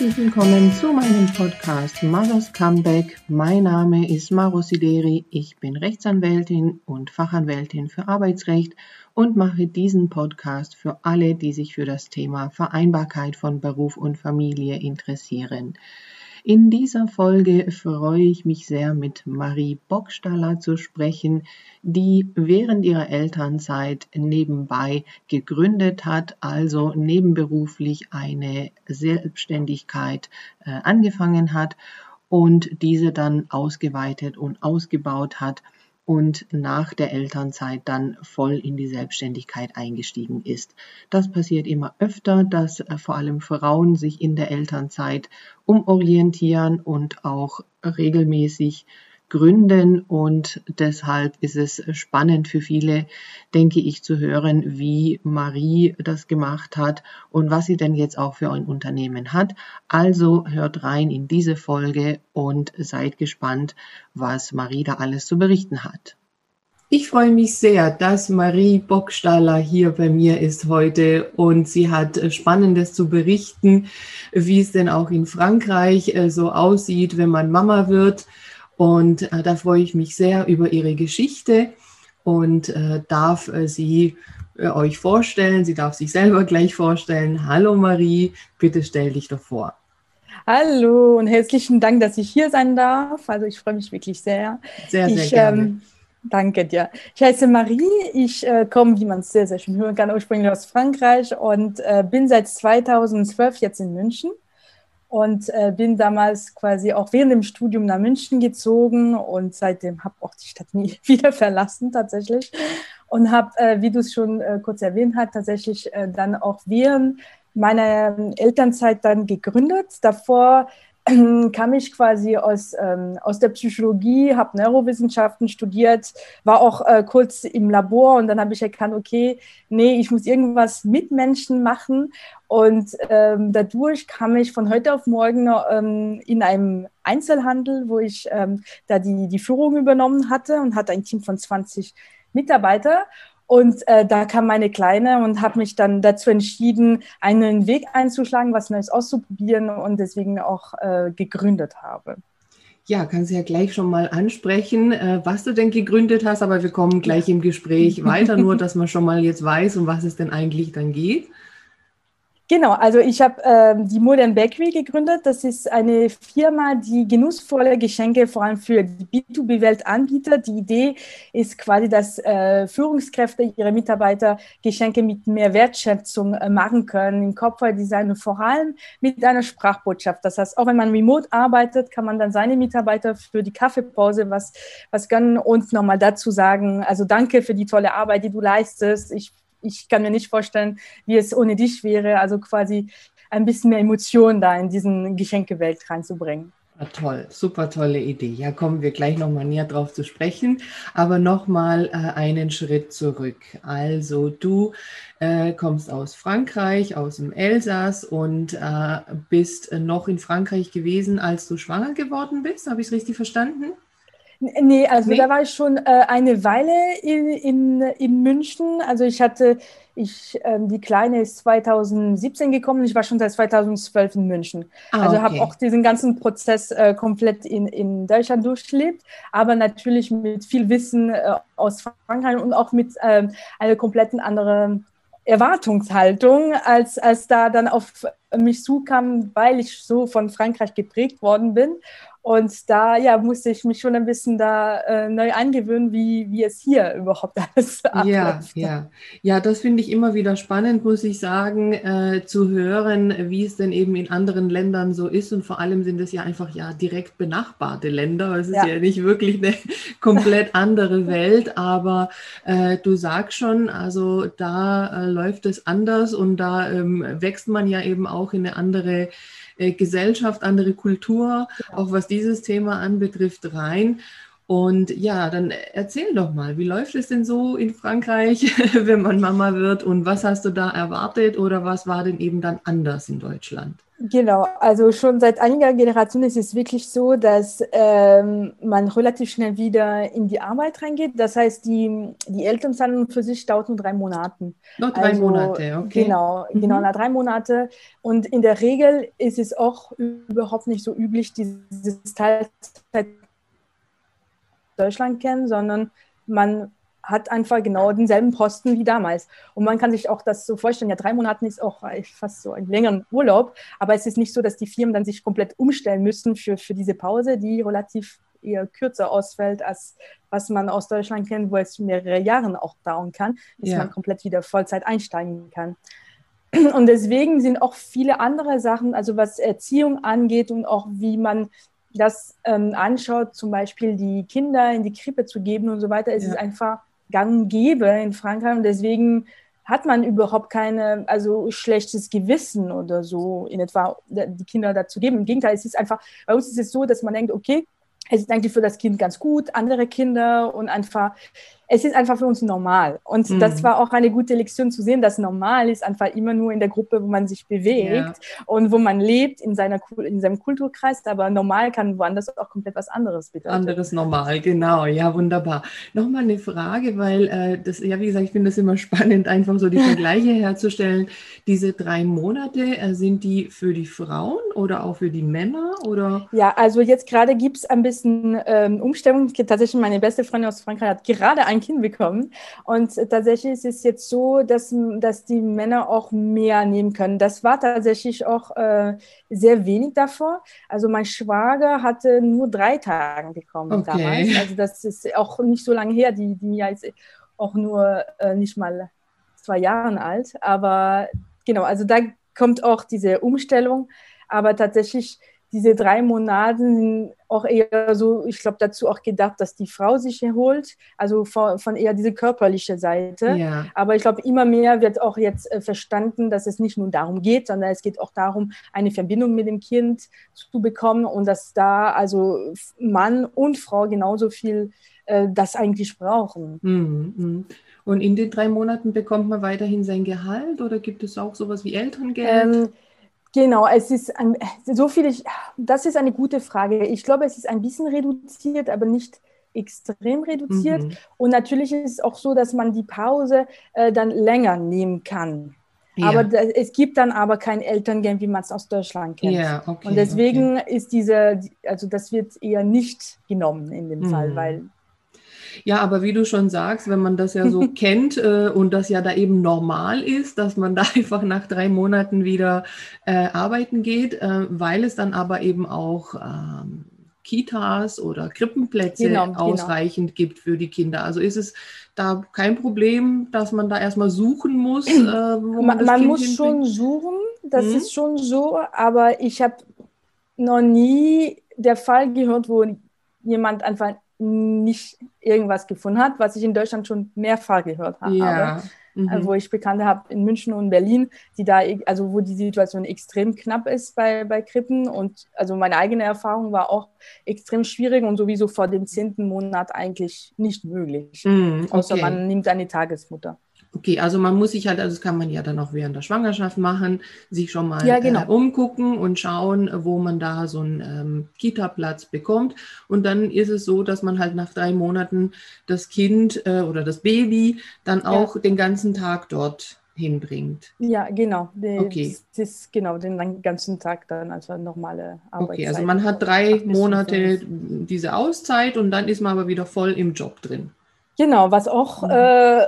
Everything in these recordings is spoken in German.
Herzlich willkommen zu meinem Podcast Mothers Comeback. Mein Name ist Maro Sideri. Ich bin Rechtsanwältin und Fachanwältin für Arbeitsrecht und mache diesen Podcast für alle, die sich für das Thema Vereinbarkeit von Beruf und Familie interessieren. In dieser Folge freue ich mich sehr, mit Marie Bockstaller zu sprechen, die während ihrer Elternzeit nebenbei gegründet hat, also nebenberuflich eine Selbstständigkeit äh, angefangen hat und diese dann ausgeweitet und ausgebaut hat und nach der Elternzeit dann voll in die Selbstständigkeit eingestiegen ist. Das passiert immer öfter, dass äh, vor allem Frauen sich in der Elternzeit umorientieren und auch regelmäßig gründen und deshalb ist es spannend für viele, denke ich, zu hören, wie Marie das gemacht hat und was sie denn jetzt auch für ein Unternehmen hat. Also hört rein in diese Folge und seid gespannt, was Marie da alles zu berichten hat. Ich freue mich sehr, dass Marie Bockstaller hier bei mir ist heute und sie hat Spannendes zu berichten, wie es denn auch in Frankreich äh, so aussieht, wenn man Mama wird. Und äh, da freue ich mich sehr über Ihre Geschichte und äh, darf äh, sie äh, euch vorstellen. Sie darf sich selber gleich vorstellen. Hallo Marie, bitte stell dich doch vor. Hallo und herzlichen Dank, dass ich hier sein darf. Also ich freue mich wirklich sehr. Sehr, sehr ich, gerne. Ähm, danke dir. Ich heiße Marie. Ich äh, komme, wie man es sehr, sehr schön hören kann, ursprünglich aus Frankreich und äh, bin seit 2012 jetzt in München und äh, bin damals quasi auch während dem Studium nach München gezogen und seitdem habe auch die Stadt nie wieder verlassen tatsächlich und habe, äh, wie du es schon äh, kurz erwähnt hast, tatsächlich äh, dann auch während meiner Elternzeit dann gegründet. Davor kam ich quasi aus, ähm, aus der Psychologie, habe Neurowissenschaften studiert, war auch äh, kurz im Labor und dann habe ich erkannt, okay, nee, ich muss irgendwas mit Menschen machen. Und ähm, dadurch kam ich von heute auf morgen ähm, in einem Einzelhandel, wo ich ähm, da die, die Führung übernommen hatte und hatte ein Team von 20 Mitarbeiter. Und äh, da kam meine Kleine und habe mich dann dazu entschieden, einen Weg einzuschlagen, was Neues auszuprobieren und deswegen auch äh, gegründet habe. Ja, kannst du ja gleich schon mal ansprechen, äh, was du denn gegründet hast, aber wir kommen gleich im Gespräch weiter, nur dass man schon mal jetzt weiß, um was es denn eigentlich dann geht. Genau, also ich habe ähm, die Modern Bakery gegründet. Das ist eine Firma, die genussvolle Geschenke vor allem für die B2B-Welt anbietet. Die Idee ist quasi, dass äh, Führungskräfte ihre Mitarbeiter Geschenke mit mehr Wertschätzung äh, machen können, im Kopfdesign und vor allem mit einer Sprachbotschaft. Das heißt, auch wenn man remote arbeitet, kann man dann seine Mitarbeiter für die Kaffeepause was, was gönnen und nochmal dazu sagen, also danke für die tolle Arbeit, die du leistest. Ich ich kann mir nicht vorstellen, wie es ohne dich wäre. Also quasi ein bisschen mehr Emotion da in diesen Geschenkewelt reinzubringen. Ah, toll, super tolle Idee. Ja, kommen wir gleich nochmal näher drauf zu sprechen. Aber nochmal äh, einen Schritt zurück. Also du äh, kommst aus Frankreich, aus dem Elsass und äh, bist noch in Frankreich gewesen, als du schwanger geworden bist. Habe ich es richtig verstanden? Nee, also nee? da war ich schon äh, eine Weile in, in, in München. Also ich hatte, ich, ähm, die Kleine ist 2017 gekommen, ich war schon seit 2012 in München. Ah, also okay. habe auch diesen ganzen Prozess äh, komplett in, in Deutschland durchlebt, aber natürlich mit viel Wissen äh, aus Frankreich und auch mit ähm, einer kompletten anderen Erwartungshaltung, als, als da dann auf mich zukam, weil ich so von Frankreich geprägt worden bin. Und da ja, musste ich mich schon ein bisschen da äh, neu angewöhnen, wie, wie es hier überhaupt alles abläuft. Ja, ja. ja das finde ich immer wieder spannend, muss ich sagen, äh, zu hören, wie es denn eben in anderen Ländern so ist. Und vor allem sind es ja einfach ja direkt benachbarte Länder. Es ist ja, ja nicht wirklich eine komplett andere Welt, aber äh, du sagst schon, also da äh, läuft es anders und da ähm, wächst man ja eben auch in eine andere äh, Gesellschaft, andere Kultur, auch was dieses Thema anbetrifft, rein. Und ja, dann erzähl doch mal, wie läuft es denn so in Frankreich, wenn man Mama wird und was hast du da erwartet oder was war denn eben dann anders in Deutschland? Genau, also schon seit einiger Generation ist es wirklich so, dass ähm, man relativ schnell wieder in die Arbeit reingeht. Das heißt, die, die Elternzeit für sich dauert nur drei Monate. Nur drei also, Monate, okay. Genau, mhm. genau, nach drei Monate. Und in der Regel ist es auch überhaupt nicht so üblich, dieses Teilzeit Deutschland kennen, sondern man hat einfach genau denselben Posten wie damals. Und man kann sich auch das so vorstellen, ja, drei Monate ist auch fast so ein längeren Urlaub, aber es ist nicht so, dass die Firmen dann sich komplett umstellen müssen für, für diese Pause, die relativ eher kürzer ausfällt, als was man aus Deutschland kennt, wo es mehrere Jahre auch dauern kann, bis ja. man komplett wieder Vollzeit einsteigen kann. Und deswegen sind auch viele andere Sachen, also was Erziehung angeht und auch wie man das ähm, anschaut, zum Beispiel die Kinder in die Krippe zu geben und so weiter, ist ja. es einfach gang gäbe in Frankreich und deswegen hat man überhaupt keine, also schlechtes Gewissen oder so in etwa die Kinder dazu geben. Im Gegenteil, es ist einfach, bei uns ist es so, dass man denkt, okay, es ist eigentlich für das Kind ganz gut, andere Kinder und einfach es ist einfach für uns normal. Und mhm. das war auch eine gute Lektion zu sehen, dass normal ist einfach immer nur in der Gruppe, wo man sich bewegt ja. und wo man lebt, in, seiner, in seinem Kulturkreis. Aber normal kann woanders auch komplett was anderes bedeuten. Anderes normal, genau. Ja, wunderbar. Nochmal eine Frage, weil äh, das, ja, wie gesagt, ich finde das immer spannend, einfach so die Vergleiche herzustellen. Diese drei Monate, äh, sind die für die Frauen oder auch für die Männer? Oder? Ja, also jetzt gerade gibt es ein bisschen ähm, Umstellung. Tatsächlich, meine beste Freundin aus Frankreich hat gerade ein ein Kind bekommen. Und tatsächlich ist es jetzt so, dass, dass die Männer auch mehr nehmen können. Das war tatsächlich auch äh, sehr wenig davor. Also mein Schwager hatte nur drei Tage bekommen okay. damals. Also das ist auch nicht so lange her. Die, die Mia ist auch nur äh, nicht mal zwei Jahre alt. Aber genau, also da kommt auch diese Umstellung. Aber tatsächlich diese drei Monate sind auch eher so, ich glaube, dazu auch gedacht, dass die Frau sich erholt, also von, von eher diese körperliche Seite. Ja. Aber ich glaube, immer mehr wird auch jetzt äh, verstanden, dass es nicht nur darum geht, sondern es geht auch darum, eine Verbindung mit dem Kind zu bekommen und dass da also Mann und Frau genauso viel äh, das eigentlich brauchen. Mhm. mhm. Und in den drei Monaten bekommt man weiterhin sein Gehalt oder gibt es auch sowas wie Elterngeld? Ähm, Genau, es ist ein, so viel, das ist eine gute Frage. Ich glaube, es ist ein bisschen reduziert, aber nicht extrem reduziert. Mhm. Und natürlich ist es auch so, dass man die Pause äh, dann länger nehmen kann. Ja. Aber es gibt dann aber kein Elterngeld, wie man es aus Deutschland kennt. Ja, okay, und deswegen okay. ist diese, also das wird eher nicht genommen in dem mhm. Fall, weil ja, aber wie du schon sagst, wenn man das ja so kennt äh, und das ja da eben normal ist, dass man da einfach nach drei Monaten wieder äh, arbeiten geht, äh, weil es dann aber eben auch ähm, Kitas oder Krippenplätze genau, genau. ausreichend genau. gibt für die Kinder. Also ist es da kein Problem, dass man da erstmal suchen muss? Äh, man, man, man muss hinbringt? schon suchen, das mhm. ist schon so, aber ich habe noch nie der Fall gehört, wo jemand einfach nicht irgendwas gefunden hat, was ich in Deutschland schon mehrfach gehört habe. Ja. Mhm. Äh, wo ich Bekannte habe in München und Berlin, die da, also wo die Situation extrem knapp ist bei, bei Krippen. Und also meine eigene Erfahrung war auch extrem schwierig und sowieso vor dem zehnten Monat eigentlich nicht möglich. Mhm, okay. Außer man nimmt eine Tagesmutter. Okay, also man muss sich halt, also das kann man ja dann auch während der Schwangerschaft machen, sich schon mal ja, genau. äh, umgucken und schauen, wo man da so einen ähm, Kita-Platz bekommt. Und dann ist es so, dass man halt nach drei Monaten das Kind äh, oder das Baby dann auch ja. den ganzen Tag dort hinbringt. Ja, genau. Die, okay. Das ist genau den ganzen Tag dann als normale Arbeitszeit. Okay, also man hat drei Monate diese Auszeit und dann ist man aber wieder voll im Job drin. Genau, was auch mhm. äh,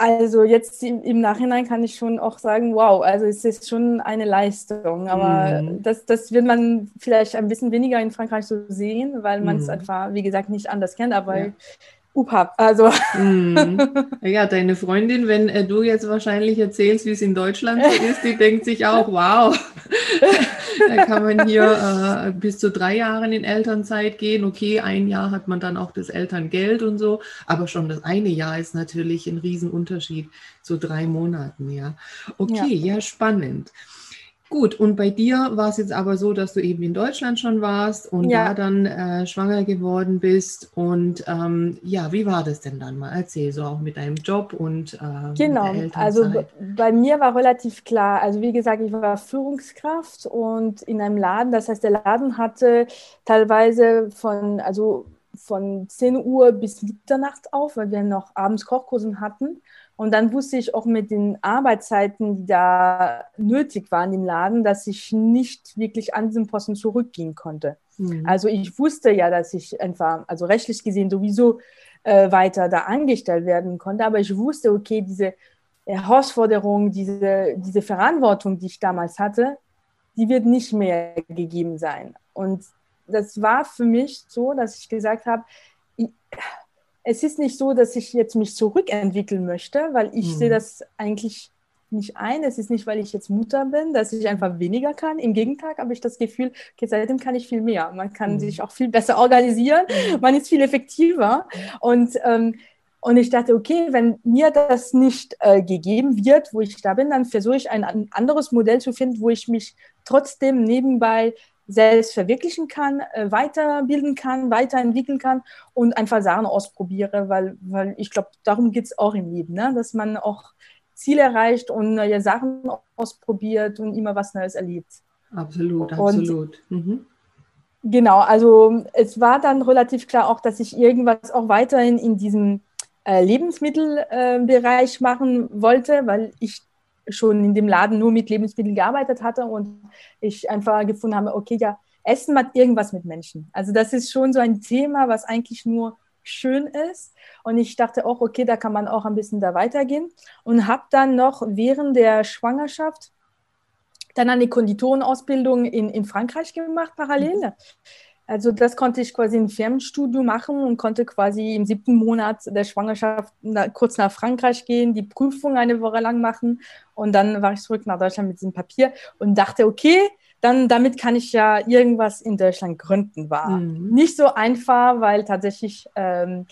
also jetzt im, im, Nachhinein kann ich schon auch sagen, wow, also es ist schon eine Leistung. Aber mhm. das, das wird man vielleicht ein bisschen weniger in Frankreich so sehen, weil man es mhm. einfach, wie gesagt, nicht anders kennt. Aber ja. UPAP. Also. Mm. Ja, deine Freundin, wenn äh, du jetzt wahrscheinlich erzählst, wie es in Deutschland so ist, die denkt sich auch, wow, da kann man hier äh, bis zu drei Jahren in Elternzeit gehen. Okay, ein Jahr hat man dann auch das Elterngeld und so, aber schon das eine Jahr ist natürlich ein Riesenunterschied zu drei Monaten, ja. Okay, ja, ja spannend. Gut, und bei dir war es jetzt aber so, dass du eben in Deutschland schon warst und ja. da dann äh, schwanger geworden bist. Und ähm, ja, wie war das denn dann mal? Erzähl so auch mit deinem Job und äh, genau. Also bei mir war relativ klar. Also wie gesagt, ich war Führungskraft und in einem Laden. Das heißt, der Laden hatte teilweise von also von 10 Uhr bis Mitternacht auf, weil wir noch abends Kochkursen hatten. Und dann wusste ich auch mit den Arbeitszeiten, die da nötig waren im Laden, dass ich nicht wirklich an diesen Posten zurückgehen konnte. Mhm. Also ich wusste ja, dass ich einfach, also rechtlich gesehen sowieso äh, weiter da angestellt werden konnte, aber ich wusste, okay, diese Herausforderung, diese, diese Verantwortung, die ich damals hatte, die wird nicht mehr gegeben sein. Und das war für mich so, dass ich gesagt habe, es ist nicht so, dass ich jetzt mich zurückentwickeln möchte, weil ich mhm. sehe das eigentlich nicht ein. Es ist nicht, weil ich jetzt Mutter bin, dass ich einfach weniger kann. Im Gegenteil habe ich das Gefühl, okay, seitdem kann ich viel mehr. Man kann mhm. sich auch viel besser organisieren. Mhm. Man ist viel effektiver. Und, ähm, und ich dachte, okay, wenn mir das nicht äh, gegeben wird, wo ich da bin, dann versuche ich ein, ein anderes Modell zu finden, wo ich mich trotzdem nebenbei selbst verwirklichen kann, äh, weiterbilden kann, weiterentwickeln kann und einfach Sachen ausprobiere, weil, weil ich glaube, darum geht es auch im Leben, ne? dass man auch Ziele erreicht und neue Sachen ausprobiert und immer was Neues erlebt. Absolut, absolut. Mhm. Genau, also es war dann relativ klar auch, dass ich irgendwas auch weiterhin in diesem äh, Lebensmittelbereich äh, machen wollte, weil ich schon in dem Laden nur mit Lebensmitteln gearbeitet hatte und ich einfach gefunden habe, okay, ja, Essen hat irgendwas mit Menschen. Also das ist schon so ein Thema, was eigentlich nur schön ist. Und ich dachte auch, okay, da kann man auch ein bisschen da weitergehen. Und habe dann noch während der Schwangerschaft dann eine Konditorenausbildung in, in Frankreich gemacht, parallel. Also das konnte ich quasi im Firmenstudio machen und konnte quasi im siebten Monat der Schwangerschaft na, kurz nach Frankreich gehen, die Prüfung eine Woche lang machen und dann war ich zurück nach Deutschland mit diesem Papier und dachte, okay, dann damit kann ich ja irgendwas in Deutschland gründen. War mhm. nicht so einfach, weil tatsächlich ähm,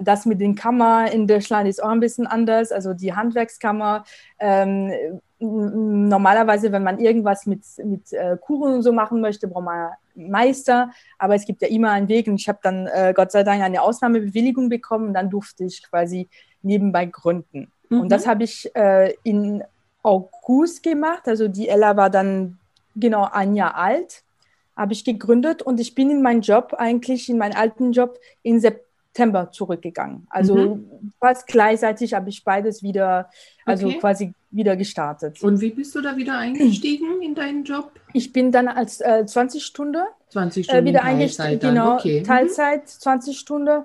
das mit den Kammer in Deutschland ist auch ein bisschen anders. Also die Handwerkskammer ähm, normalerweise, wenn man irgendwas mit, mit äh, Kuchen und so machen möchte, braucht man Meister. Aber es gibt ja immer einen Weg und ich habe dann äh, Gott sei Dank eine Ausnahmebewilligung bekommen und dann durfte ich quasi nebenbei gründen. Mhm. Und das habe ich äh, in August gemacht. Also die Ella war dann genau ein Jahr alt, habe ich gegründet und ich bin in meinen Job eigentlich, in meinen alten Job in September September zurückgegangen. Also mhm. fast gleichzeitig habe ich beides wieder, also okay. quasi wieder gestartet. Und wie bist du da wieder eingestiegen in deinen Job? Ich bin dann als äh, 20 Stunden, 20 Stunden äh, wieder eingestiegen, genau, okay. Mhm. Teilzeit 20 Stunden.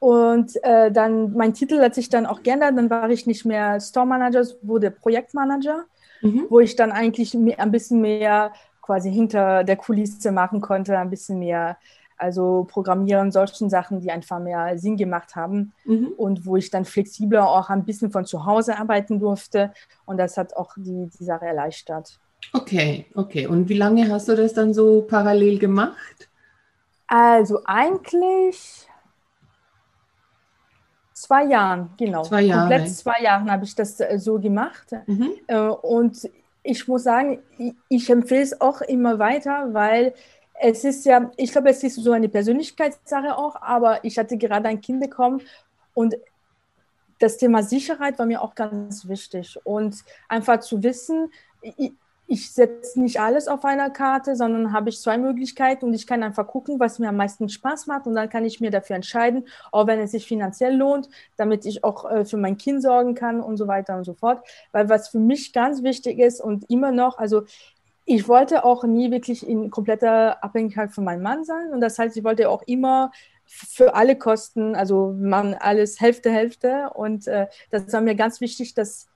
Und äh, dann, mein Titel hat sich dann auch geändert. Dann war ich nicht mehr Store Manager, wurde Projektmanager, mhm. wo ich dann eigentlich ein bisschen mehr quasi hinter der Kulisse machen konnte, ein bisschen mehr also Programmieren, solchen Sachen, die einfach mehr Sinn gemacht haben mhm. und wo ich dann flexibler auch ein bisschen von zu Hause arbeiten durfte. Und das hat auch die, die Sache erleichtert. Okay, okay. Und wie lange hast du das dann so parallel gemacht? Also eigentlich zwei Jahren, genau. Zwei Jahre. Komplett zwei Jahren habe ich das äh, so gemacht. Mhm. Äh, und ich muss sagen, ich empfehle es auch immer weiter, weil es ist ja, ich glaube, es ist so eine Persönlichkeitssache auch, aber ich hatte gerade ein Kind bekommen und das Thema Sicherheit war mir auch ganz wichtig und einfach zu wissen, ich, ich setze nicht alles auf einer Karte, sondern habe ich zwei Möglichkeiten und ich kann einfach gucken, was mir am meisten Spaß macht und dann kann ich mir dafür entscheiden, auch wenn es sich finanziell lohnt, damit ich auch äh, für mein Kind sorgen kann und so weiter und so fort. Weil was für mich ganz wichtig ist und immer noch, also ich wollte auch nie wirklich in kompletter Abhängigkeit von meinem Mann sein. Und das heißt, ich wollte auch immer für alle Kosten, also man alles Hälfte, Hälfte. Und äh, das war mir ganz wichtig, dass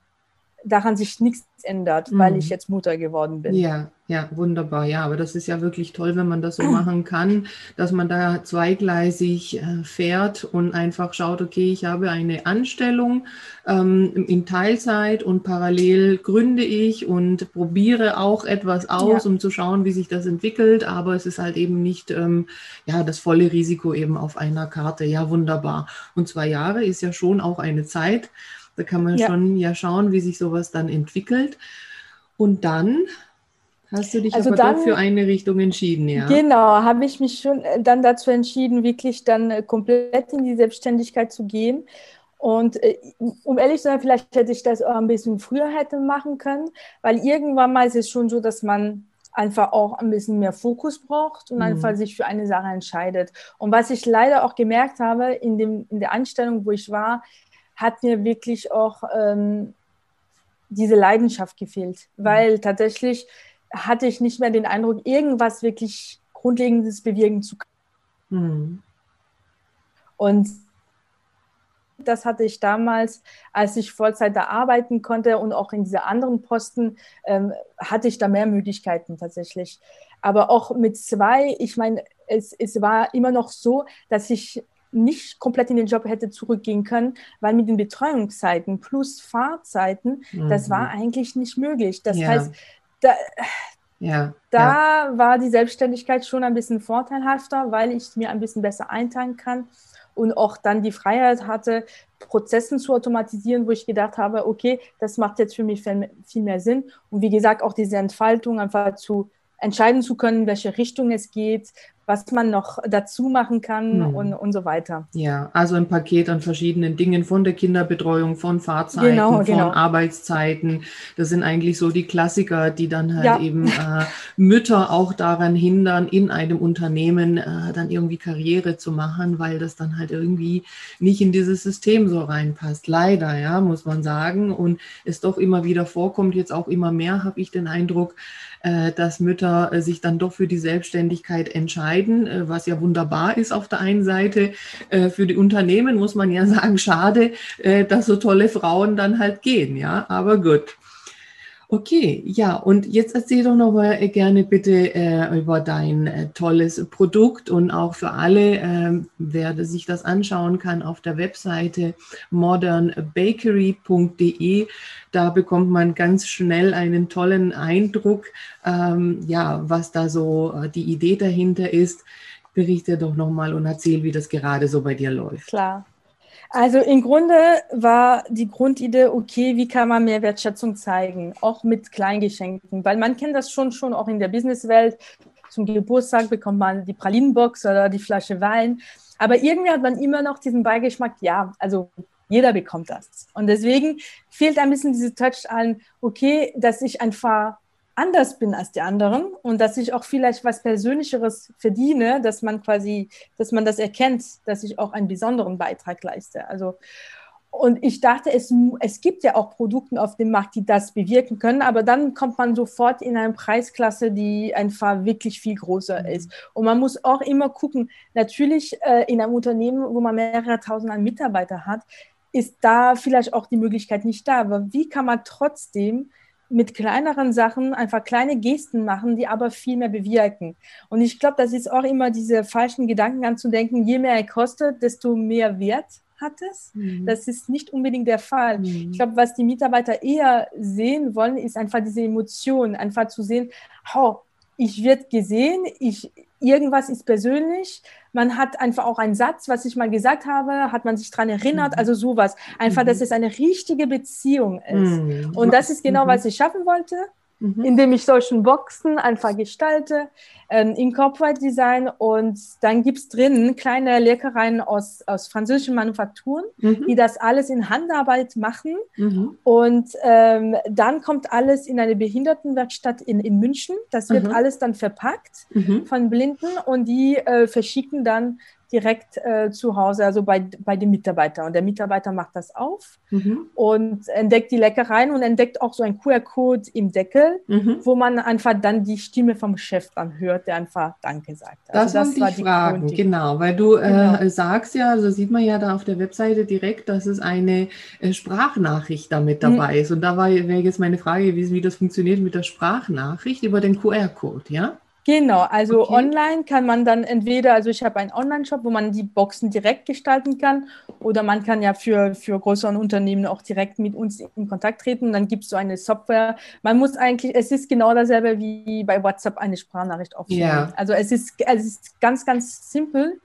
daran sich nichts ändert, mhm. weil ich jetzt Mutter geworden bin. Ja, ja, wunderbar. Ja, aber das ist ja wirklich toll, wenn man das so machen kann, dass man da zweigleisig äh, fährt und einfach schaut, okay, ich habe eine Anstellung ähm, in Teilzeit und parallel gründe ich und probiere auch etwas aus, ja. um zu schauen, wie sich das entwickelt. Aber es ist halt eben nicht ähm, ja, das volle Risiko eben auf einer Karte. Ja, wunderbar. Und zwei Jahre ist ja schon auch eine Zeit. Da kann man ja. schon ja schauen, wie sich sowas dann entwickelt. Und dann hast du dich Also aber dann- doch für eine Richtung entschieden, ja? Genau, habe ich mich schon äh, dann dazu entschieden, wirklich dann äh, komplett in die Selbstständigkeit zu gehen. Und äh, um ehrlich zu sein, vielleicht hätte ich das auch ein bisschen früher hätte machen können, weil irgendwann mal ist es schon so, dass man einfach auch ein bisschen mehr Fokus braucht und Mhm. einfach sich für eine Sache entscheidet. Und was ich leider auch gemerkt habe in, dem, in der Anstellung, wo ich war, hat mir wirklich auch ähm, diese Leidenschaft gefehlt, weil tatsächlich hatte ich nicht mehr den Eindruck, irgendwas wirklich Grundlegendes bewirken zu können. Mhm. Und das hatte ich damals, als ich Vollzeit da arbeiten konnte und auch in diese anderen Posten, ähm, hatte ich da mehr Möglichkeiten tatsächlich. Aber auch mit zwei, ich meine, es, es war immer noch so, dass ich nicht komplett in den Job hätte zurückgehen können, weil mit den Betreuungszeiten plus Fahrzeiten, das Mhm. war eigentlich nicht möglich. Das Ja. heißt, da, Ja, ja. da war die Selbstständigkeit schon ein bisschen vorteilhafter, weil ich mir ein bisschen besser einteilen kann und auch dann die Freiheit hatte, Prozessen zu automatisieren, wo ich gedacht habe, okay, das macht jetzt für mich viel mehr Sinn. Und wie gesagt, auch diese Entfaltung einfach zu entscheiden zu können, welche Richtung es geht, was man noch dazu machen kann Mhm. und, und so weiter. Ja, also ein Paket an verschiedenen Dingen von der Kinderbetreuung, von Fahrzeiten, Genau, von genau. Arbeitszeiten. Das sind eigentlich so die Klassiker, die dann halt Ja. eben äh, Mütter auch daran hindern, in einem Unternehmen äh, dann irgendwie Karriere zu machen, weil das dann halt irgendwie nicht in dieses System so reinpasst. Leider, ja, muss man sagen. Und es doch immer wieder vorkommt, jetzt auch immer mehr, habe ich den Eindruck, dass Mütter äh, sich dann doch für die Selbstständigkeit entscheiden, äh, was ja wunderbar ist auf der einen Seite. Äh, Für die Unternehmen muss man ja sagen, schade, äh, dass so tolle Frauen dann halt gehen, ja, aber gut. Okay, ja, und jetzt erzähl doch noch mal äh, gerne bitte äh, über dein äh, tolles Produkt und auch für alle, ähm, wer sich das anschauen kann auf der Webseite modernbakery.de. Da bekommt man ganz schnell einen tollen Eindruck, ähm, ja, was da so äh, die Idee dahinter ist. Berichte doch nochmal und erzähl, wie das gerade so bei dir läuft. Klar. Also im Grunde war die Grundidee, okay, wie kann man mehr Wertschätzung zeigen, auch mit Kleingeschenken, weil man kennt das schon schon auch in der Businesswelt. Zum Geburtstag bekommt man die Pralinenbox oder die Flasche Wein, aber irgendwie hat man immer noch diesen Beigeschmack, ja, also jeder bekommt das. Und deswegen fehlt ein bisschen diese Touch an, okay, dass ich einfach anders bin als die anderen und dass ich auch vielleicht was Persönlicheres verdiene, dass man quasi, dass man das erkennt, dass ich auch einen besonderen Beitrag leiste. Also und ich dachte, es, es gibt ja auch Produkte auf dem Markt, die das bewirken können, aber dann kommt man sofort in eine Preisklasse, die einfach wirklich viel größer ist. Und man muss auch immer gucken, natürlich äh, in einem Unternehmen, wo man mehrere tausend an Mitarbeiter hat, ist da vielleicht auch die Möglichkeit nicht da. Aber wie kann man trotzdem mit kleineren Sachen einfach kleine Gesten machen, die aber viel mehr bewirken. Und ich glaube, das ist auch immer diese falschen Gedanken anzudenken, je mehr er kostet, desto mehr Wert hat es. Mhm. Das ist nicht unbedingt der Fall. Mhm. Ich glaube, was die Mitarbeiter eher sehen wollen, ist einfach diese Emotion, einfach zu sehen, oh, ich werde gesehen, ich, irgendwas ist persönlich, man hat einfach auch einen Satz, was ich mal gesagt habe, hat man sich daran erinnert, mhm. also sowas. Einfach, dass es eine richtige Beziehung ist. Mhm. Und das ist genau, was ich schaffen wollte, mhm. indem ich solchen Boxen einfach gestalte, ähm, in Corporate Design und dann gibt es drin kleine Leckereien aus, aus französischen Manufakturen, die das alles in Handarbeit machen. Und ähm, dann kommt alles in eine Behindertenwerkstatt in, in München. Das wird alles dann verpackt von Blinden und die äh, verschicken dann direkt äh, zu Hause, also bei, bei dem Mitarbeiter. Und der Mitarbeiter macht das auf mhm. und entdeckt die Leckereien und entdeckt auch so einen QR-Code im Deckel, mhm. wo man einfach dann die Stimme vom Chef dann hört, der einfach Danke sagt. Also das, das war die Fragen, genau, weil du genau. Äh, sagst ja, also sieht man ja da auf der Webseite direkt, dass es eine äh, Sprachnachricht damit dabei mhm. ist. Und da wäre jetzt meine Frage gewesen, wie das funktioniert mit der Sprachnachricht über den QR-Code, ja? Genau, also okay. online kann man dann entweder, also ich habe einen Online-Shop, wo man die Boxen direkt gestalten kann, oder man kann ja für, für größere Unternehmen auch direkt mit uns in Kontakt treten. Dann gibt es so eine Software. Man muss eigentlich, es ist genau dasselbe wie bei WhatsApp eine Sprachnachricht aufnehmen. Yeah. Also es ist, es ist ganz, ganz simpel.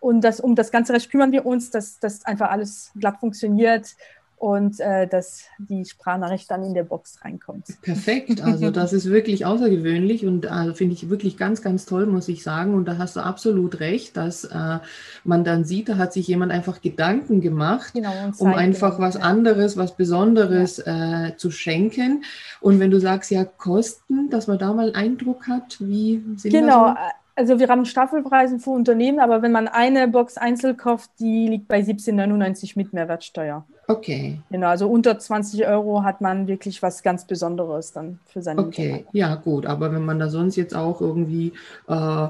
Und das, um das ganze Recht kümmern wir uns, dass das einfach alles glatt funktioniert. Und äh, dass die Sprachnachricht dann in der Box reinkommt. Perfekt, also das ist wirklich außergewöhnlich und äh, finde ich wirklich ganz, ganz toll, muss ich sagen. Und da hast du absolut recht, dass äh, man dann sieht, da hat sich jemand einfach Gedanken gemacht, genau, um einfach was anderes, was Besonderes ja. Äh, zu schenken. Und wenn du sagst, ja, Kosten, dass man da mal Eindruck hat, wie sind Genau, so? also wir haben Staffelpreise für Unternehmen, aber wenn man eine Box einzeln kauft, die liegt bei 17,99 mit Mehrwertsteuer. Okay. Genau, also unter 20 Euro hat man wirklich was ganz Besonderes dann für seine Okay, Mitarbeiter. ja gut, aber wenn man da sonst jetzt auch irgendwie äh,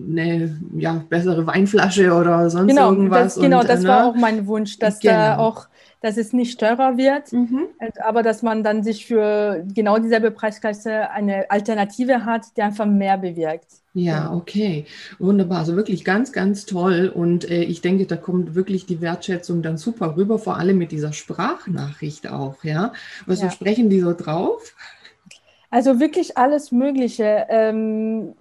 eine ja, bessere Weinflasche oder sonst genau, irgendwas. Das, genau, und, das ne? war auch mein Wunsch, dass genau. da auch dass es nicht teurer wird, mhm. aber dass man dann sich für genau dieselbe Preisklasse eine Alternative hat, die einfach mehr bewirkt. Ja, okay. Wunderbar. Also wirklich ganz, ganz toll. Und äh, ich denke, da kommt wirklich die Wertschätzung dann super rüber, vor allem mit dieser Sprachnachricht auch, ja. Was ja. sprechen die so drauf? Also wirklich alles Mögliche. Ähm,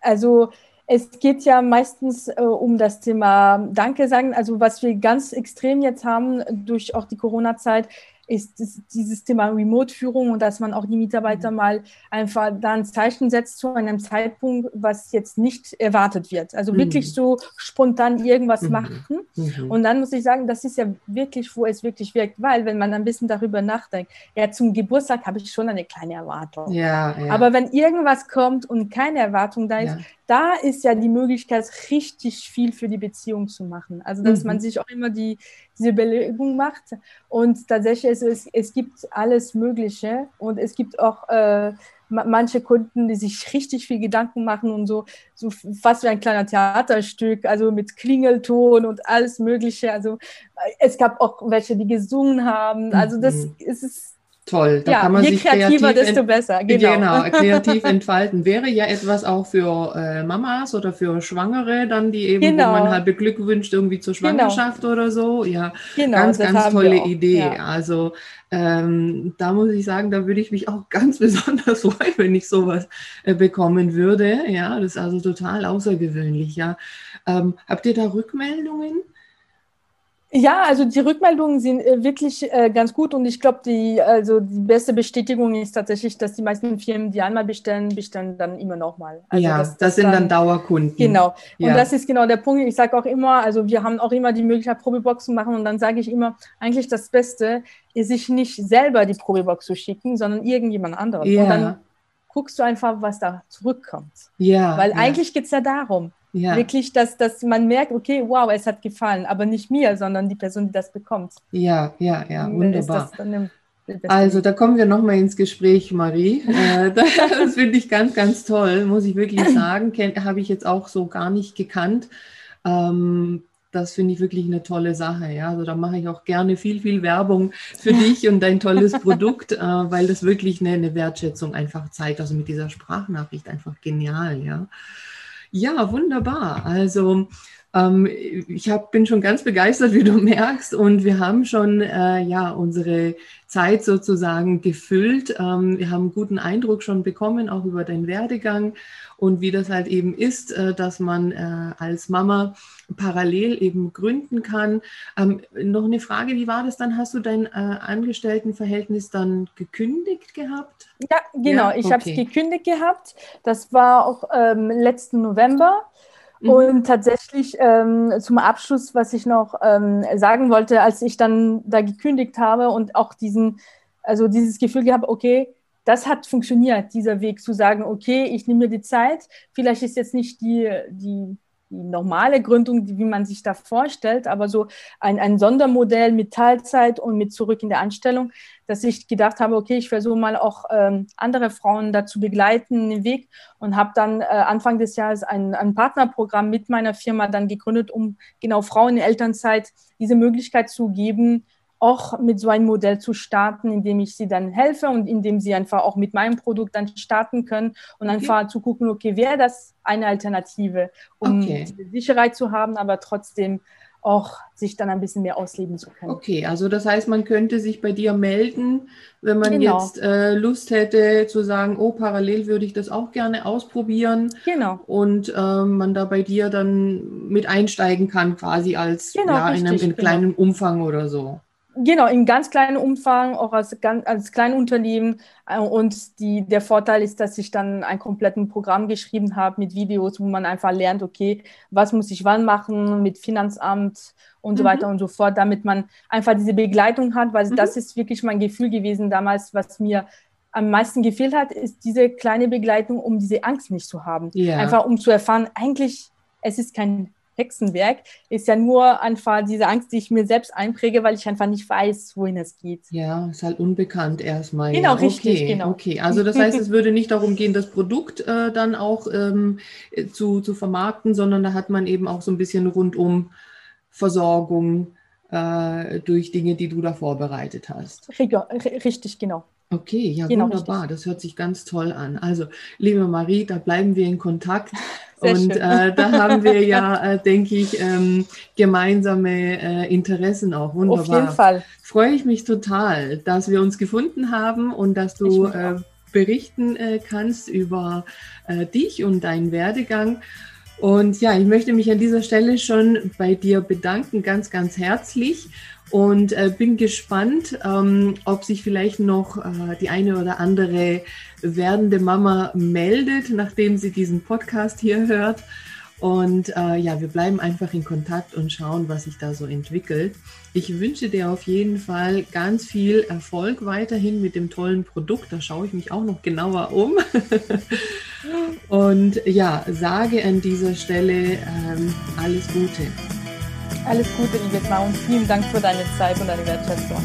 also es geht ja meistens äh, um das Thema Danke sagen. Also was wir ganz extrem jetzt haben durch auch die Corona-Zeit, ist dieses Thema Remote-Führung und dass man auch die Mitarbeiter mhm. mal einfach da ein Zeichen setzt zu einem Zeitpunkt, was jetzt nicht erwartet wird. Also mhm. wirklich so spontan irgendwas mhm. machen. Und dann muss ich sagen, das ist ja wirklich, wo es wirklich wirkt, weil wenn man ein bisschen darüber nachdenkt, ja, zum Geburtstag habe ich schon eine kleine Erwartung. Ja, ja. Aber wenn irgendwas kommt und keine Erwartung da ist, ja. Da ist ja die Möglichkeit, richtig viel für die Beziehung zu machen. Also, dass mhm. man sich auch immer die, diese Belegung macht. Und tatsächlich, ist es, es gibt alles Mögliche und es gibt auch äh, manche Kunden, die sich richtig viel Gedanken machen und so, so fast wie ein kleiner Theaterstück, also mit Klingelton und alles Mögliche. Also es gab auch welche, die gesungen haben. Also das mhm. ist Toll, da ja, kann man je sich kreativer, kreativ desto besser. Genau. genau. kreativ entfalten. Wäre ja etwas auch für äh, Mamas oder für Schwangere, dann die eben, genau. wo man halt beglückwünscht irgendwie zur genau. Schwangerschaft genau. oder so. Ja, genau, ganz, ganz tolle Idee. Ja. Also ähm, da muss ich sagen, da würde ich mich auch ganz besonders freuen, wenn ich sowas äh, bekommen würde. Ja, das ist also total außergewöhnlich. Ja, ähm, habt ihr da Rückmeldungen? Ja, also die Rückmeldungen sind äh, wirklich äh, ganz gut und ich glaube, die, also die beste Bestätigung ist tatsächlich, dass die meisten Firmen, die einmal bestellen, bestellen dann immer nochmal. Also ja, das, das sind dann, dann, Dauerkunden. Genau. Und ja. das ist genau der Punkt. Ich sage auch immer, also wir haben auch immer die Möglichkeit, Probeboxen machen und dann sage ich immer, eigentlich das Beste ist, sich nicht selber die Probebox zu schicken, sondern irgendjemand anderes. Ja. Und dann guckst du einfach, was da zurückkommt. Ja. Weil ja. eigentlich geht es ja darum. Ja. Wirklich, dass, dass man merkt, okay, wow, es hat gefallen, aber nicht mir, sondern die Person, die das bekommt. Ja, ja, ja, wunderbar. Also da kommen wir nochmal ins Gespräch, Marie. Äh, das finde ich ganz, ganz toll, muss ich wirklich sagen. Habe ich jetzt auch so gar nicht gekannt. Ähm, das finde ich wirklich eine tolle Sache. Ja, also da mache ich auch gerne viel, viel Werbung für dich und dein tolles Produkt, äh, weil das wirklich eine, eine Wertschätzung einfach zeigt. Also mit dieser Sprachnachricht einfach genial. Ja. Ja, wunderbar. Also ähm, ich hab, bin schon ganz begeistert, wie du merkst. Und wir haben schon äh, ja unsere Zeit sozusagen gefüllt. Ähm, wir haben einen guten Eindruck schon bekommen, auch über deinen Werdegang und wie das halt eben ist, äh, dass man äh, als Mama parallel eben gründen kann. Ähm, noch eine Frage, wie war das dann? Hast du dein äh, Angestelltenverhältnis dann gekündigt gehabt? Ja, genau. Ja? Ich okay. habe es gekündigt gehabt. Das war auch ähm, letzten November. Mhm. Und tatsächlich ähm, zum Abschluss, was ich noch ähm, sagen wollte, als ich dann da gekündigt habe und auch diesen, also dieses Gefühl gehabt, okay, das hat funktioniert, dieser Weg zu sagen, okay, ich nehme mir die Zeit. Vielleicht ist jetzt nicht die, die normale Gründung, wie man sich da vorstellt, aber so ein, ein Sondermodell mit Teilzeit und mit zurück in der Anstellung, dass ich gedacht habe, okay, ich versuche mal auch ähm, andere Frauen dazu begleiten, den Weg und habe dann äh, Anfang des Jahres ein, ein Partnerprogramm mit meiner Firma dann gegründet, um genau Frauen in Elternzeit diese Möglichkeit zu geben, auch mit so einem Modell zu starten, indem ich sie dann helfe und indem sie einfach auch mit meinem Produkt dann starten können und okay. einfach zu gucken, okay, wäre das eine Alternative, um okay. Sicherheit zu haben, aber trotzdem auch sich dann ein bisschen mehr ausleben zu können. Okay, also das heißt, man könnte sich bei dir melden, wenn man genau. jetzt äh, Lust hätte zu sagen, oh, parallel würde ich das auch gerne ausprobieren. Genau. Und ähm, man da bei dir dann mit einsteigen kann, quasi als genau, ja, in einem in genau. kleinen Umfang oder so. Genau, in ganz kleinem Umfang, auch als, als Kleinunternehmen. Äh, und die, der Vorteil ist, dass ich dann ein komplettes Programm geschrieben habe mit Videos, wo man einfach lernt, okay, was muss ich wann machen mit Finanzamt und mhm. so weiter und so fort, damit man einfach diese Begleitung hat, weil mhm. das ist wirklich mein Gefühl gewesen damals, was mir am meisten gefehlt hat, ist diese kleine Begleitung, um diese Angst nicht zu haben. Ja. Einfach um zu erfahren, eigentlich, es ist kein Hexenwerk, ist ja nur einfach diese Angst, die ich mir selbst einpräge, weil ich einfach nicht weiß, wohin es geht. Ja, ist halt unbekannt erstmal. Genau, ja. richtig, okay, genau. Okay, also das heißt, es würde nicht darum gehen, das Produkt äh, dann auch ähm, zu, zu vermarkten, sondern da hat man eben auch so ein bisschen rundum Versorgung äh, durch Dinge, die du da vorbereitet hast. Richtig, genau. Okay, ja, genau, wunderbar. Richtig. Das hört sich ganz toll an. Also, liebe Marie, da bleiben wir in Kontakt. Sehr und äh, da haben wir ja, äh, denke ich, ähm, gemeinsame äh, Interessen auch. Wunderbar. Auf jeden Fall. Freue ich mich total, dass wir uns gefunden haben und dass du äh, berichten äh, kannst über äh, dich und deinen Werdegang. Und ja, ich möchte mich an dieser Stelle schon bei dir bedanken, ganz, ganz herzlich und äh, bin gespannt, ähm, ob sich vielleicht noch äh, die eine oder andere werdende Mama meldet, nachdem sie diesen Podcast hier hört. Und äh, ja, wir bleiben einfach in Kontakt und schauen, was sich da so entwickelt. Ich wünsche dir auf jeden Fall ganz viel Erfolg weiterhin mit dem tollen Produkt. Da schaue ich mich auch noch genauer um. und ja, sage an dieser Stelle ähm, alles Gute. Alles Gute, liebe Frau, und vielen Dank für deine Zeit und deine Wertschätzung.